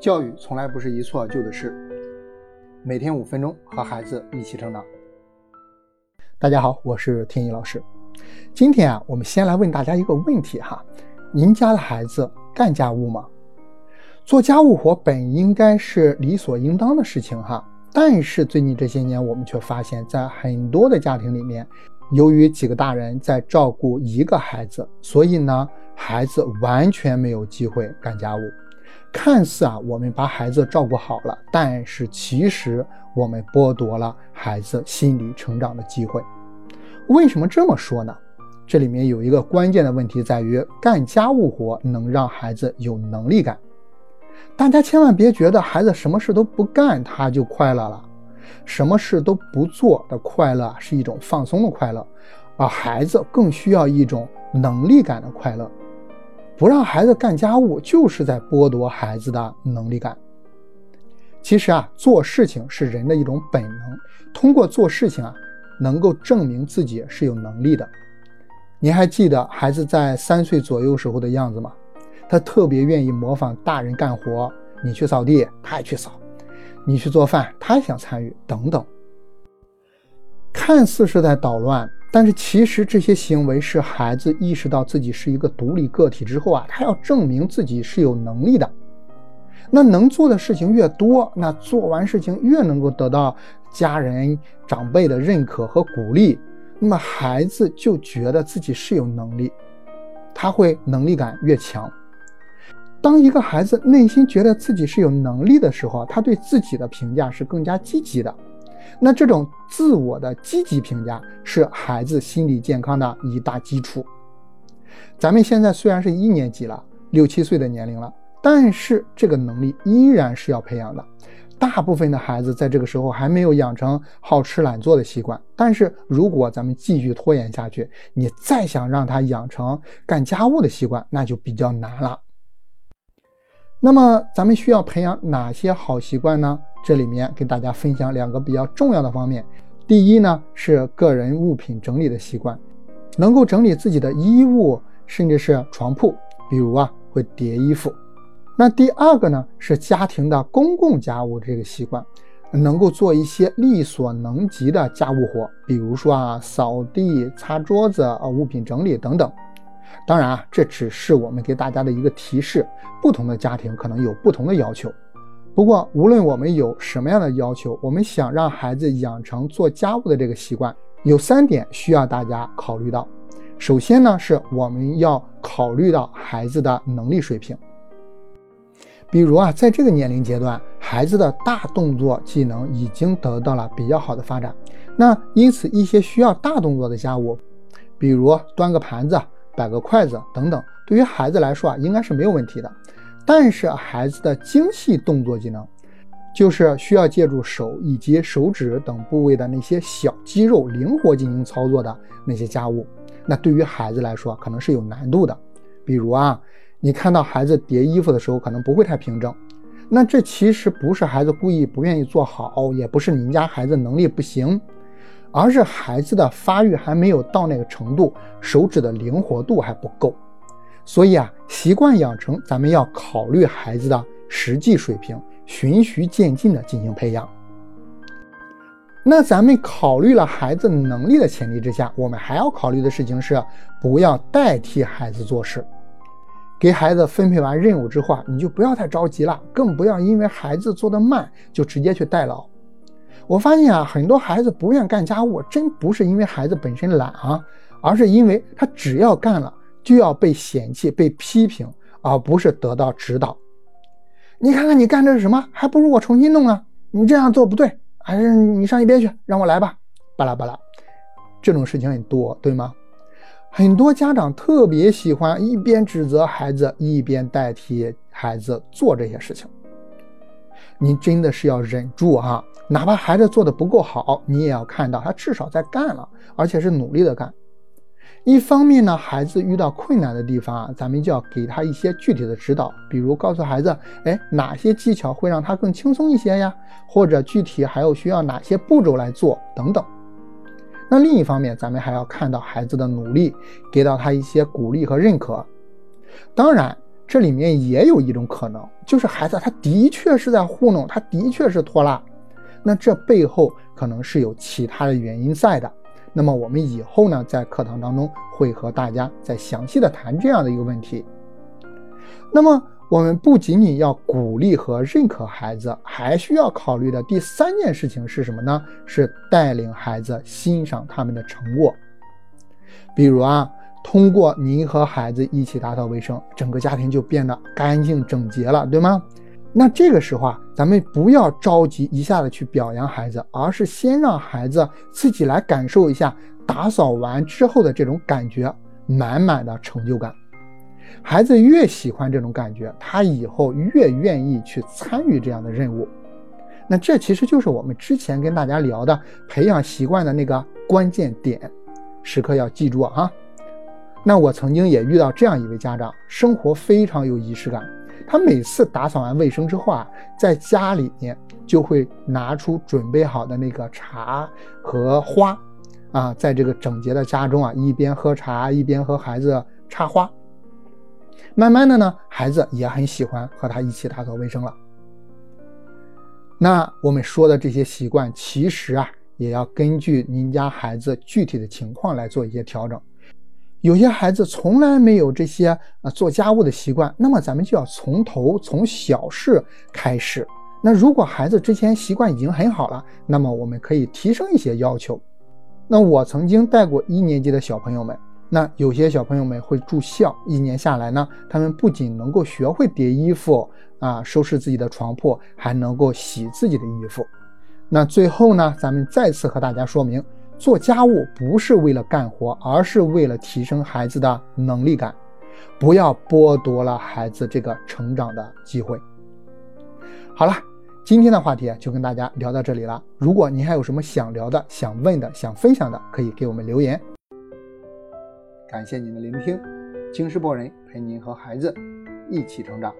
教育从来不是一蹴而就的事，每天五分钟和孩子一起成长。大家好，我是天一老师。今天啊，我们先来问大家一个问题哈：您家的孩子干家务吗？做家务活本应该是理所应当的事情哈，但是最近这些年，我们却发现，在很多的家庭里面，由于几个大人在照顾一个孩子，所以呢，孩子完全没有机会干家务。看似啊，我们把孩子照顾好了，但是其实我们剥夺了孩子心理成长的机会。为什么这么说呢？这里面有一个关键的问题在于，干家务活能让孩子有能力感。大家千万别觉得孩子什么事都不干他就快乐了，什么事都不做的快乐是一种放松的快乐，而孩子更需要一种能力感的快乐。不让孩子干家务，就是在剥夺孩子的能力感。其实啊，做事情是人的一种本能，通过做事情啊，能够证明自己是有能力的。你还记得孩子在三岁左右时候的样子吗？他特别愿意模仿大人干活，你去扫地，他也去扫；你去做饭，他也想参与，等等。看似是在捣乱。但是其实这些行为是孩子意识到自己是一个独立个体之后啊，他要证明自己是有能力的。那能做的事情越多，那做完事情越能够得到家人长辈的认可和鼓励，那么孩子就觉得自己是有能力，他会能力感越强。当一个孩子内心觉得自己是有能力的时候，他对自己的评价是更加积极的。那这种自我的积极评价是孩子心理健康的一大基础。咱们现在虽然是一年级了，六七岁的年龄了，但是这个能力依然是要培养的。大部分的孩子在这个时候还没有养成好吃懒做的习惯，但是如果咱们继续拖延下去，你再想让他养成干家务的习惯，那就比较难了。那么咱们需要培养哪些好习惯呢？这里面给大家分享两个比较重要的方面。第一呢是个人物品整理的习惯，能够整理自己的衣物，甚至是床铺，比如啊会叠衣服。那第二个呢是家庭的公共家务这个习惯，能够做一些力所能及的家务活，比如说啊扫地、擦桌子、啊物品整理等等。当然啊，这只是我们给大家的一个提示，不同的家庭可能有不同的要求。不过，无论我们有什么样的要求，我们想让孩子养成做家务的这个习惯，有三点需要大家考虑到。首先呢，是我们要考虑到孩子的能力水平。比如啊，在这个年龄阶段，孩子的大动作技能已经得到了比较好的发展，那因此一些需要大动作的家务，比如端个盘子。摆个筷子等等，对于孩子来说啊，应该是没有问题的。但是孩子的精细动作技能，就是需要借助手以及手指等部位的那些小肌肉灵活进行操作的那些家务，那对于孩子来说可能是有难度的。比如啊，你看到孩子叠衣服的时候，可能不会太平整，那这其实不是孩子故意不愿意做好，也不是您家孩子能力不行。而是孩子的发育还没有到那个程度，手指的灵活度还不够，所以啊，习惯养成咱们要考虑孩子的实际水平，循序渐进的进行培养。那咱们考虑了孩子能力的前提之下，我们还要考虑的事情是，不要代替孩子做事。给孩子分配完任务之后啊，你就不要太着急了，更不要因为孩子做得慢就直接去代劳。我发现啊，很多孩子不愿干家务，真不是因为孩子本身懒啊，而是因为他只要干了就要被嫌弃、被批评，而不是得到指导。你看看你干的是什么？还不如我重新弄啊。你这样做不对，还是你上一边去，让我来吧。巴拉巴拉，这种事情很多，对吗？很多家长特别喜欢一边指责孩子，一边代替孩子做这些事情。您真的是要忍住哈，哪怕孩子做的不够好，你也要看到他至少在干了，而且是努力的干。一方面呢，孩子遇到困难的地方啊，咱们就要给他一些具体的指导，比如告诉孩子，哎，哪些技巧会让他更轻松一些呀？或者具体还有需要哪些步骤来做等等。那另一方面，咱们还要看到孩子的努力，给到他一些鼓励和认可。当然。这里面也有一种可能，就是孩子他的确是在糊弄，他的确是拖拉，那这背后可能是有其他的原因在的。那么我们以后呢，在课堂当中会和大家再详细的谈这样的一个问题。那么我们不仅仅要鼓励和认可孩子，还需要考虑的第三件事情是什么呢？是带领孩子欣赏他们的成果。比如啊，通过您和孩子一起打扫卫生，整个家庭就变得干净整洁了，对吗？那这个时候啊，咱们不要着急一下子去表扬孩子，而是先让孩子自己来感受一下打扫完之后的这种感觉，满满的成就感。孩子越喜欢这种感觉，他以后越愿意去参与这样的任务。那这其实就是我们之前跟大家聊的培养习惯的那个关键点，时刻要记住啊。那我曾经也遇到这样一位家长，生活非常有仪式感。他每次打扫完卫生之后啊，在家里面就会拿出准备好的那个茶和花，啊，在这个整洁的家中啊，一边喝茶一边和孩子插花。慢慢的呢，孩子也很喜欢和他一起打扫卫生了。那我们说的这些习惯，其实啊，也要根据您家孩子具体的情况来做一些调整。有些孩子从来没有这些啊做家务的习惯，那么咱们就要从头从小事开始。那如果孩子之前习惯已经很好了，那么我们可以提升一些要求。那我曾经带过一年级的小朋友们，那有些小朋友们会住校，一年下来呢，他们不仅能够学会叠衣服啊，收拾自己的床铺，还能够洗自己的衣服。那最后呢，咱们再次和大家说明。做家务不是为了干活，而是为了提升孩子的能力感，不要剥夺了孩子这个成长的机会。好了，今天的话题就跟大家聊到这里了。如果您还有什么想聊的、想问的、想分享的，可以给我们留言。感谢您的聆听，京师博人陪您和孩子一起成长。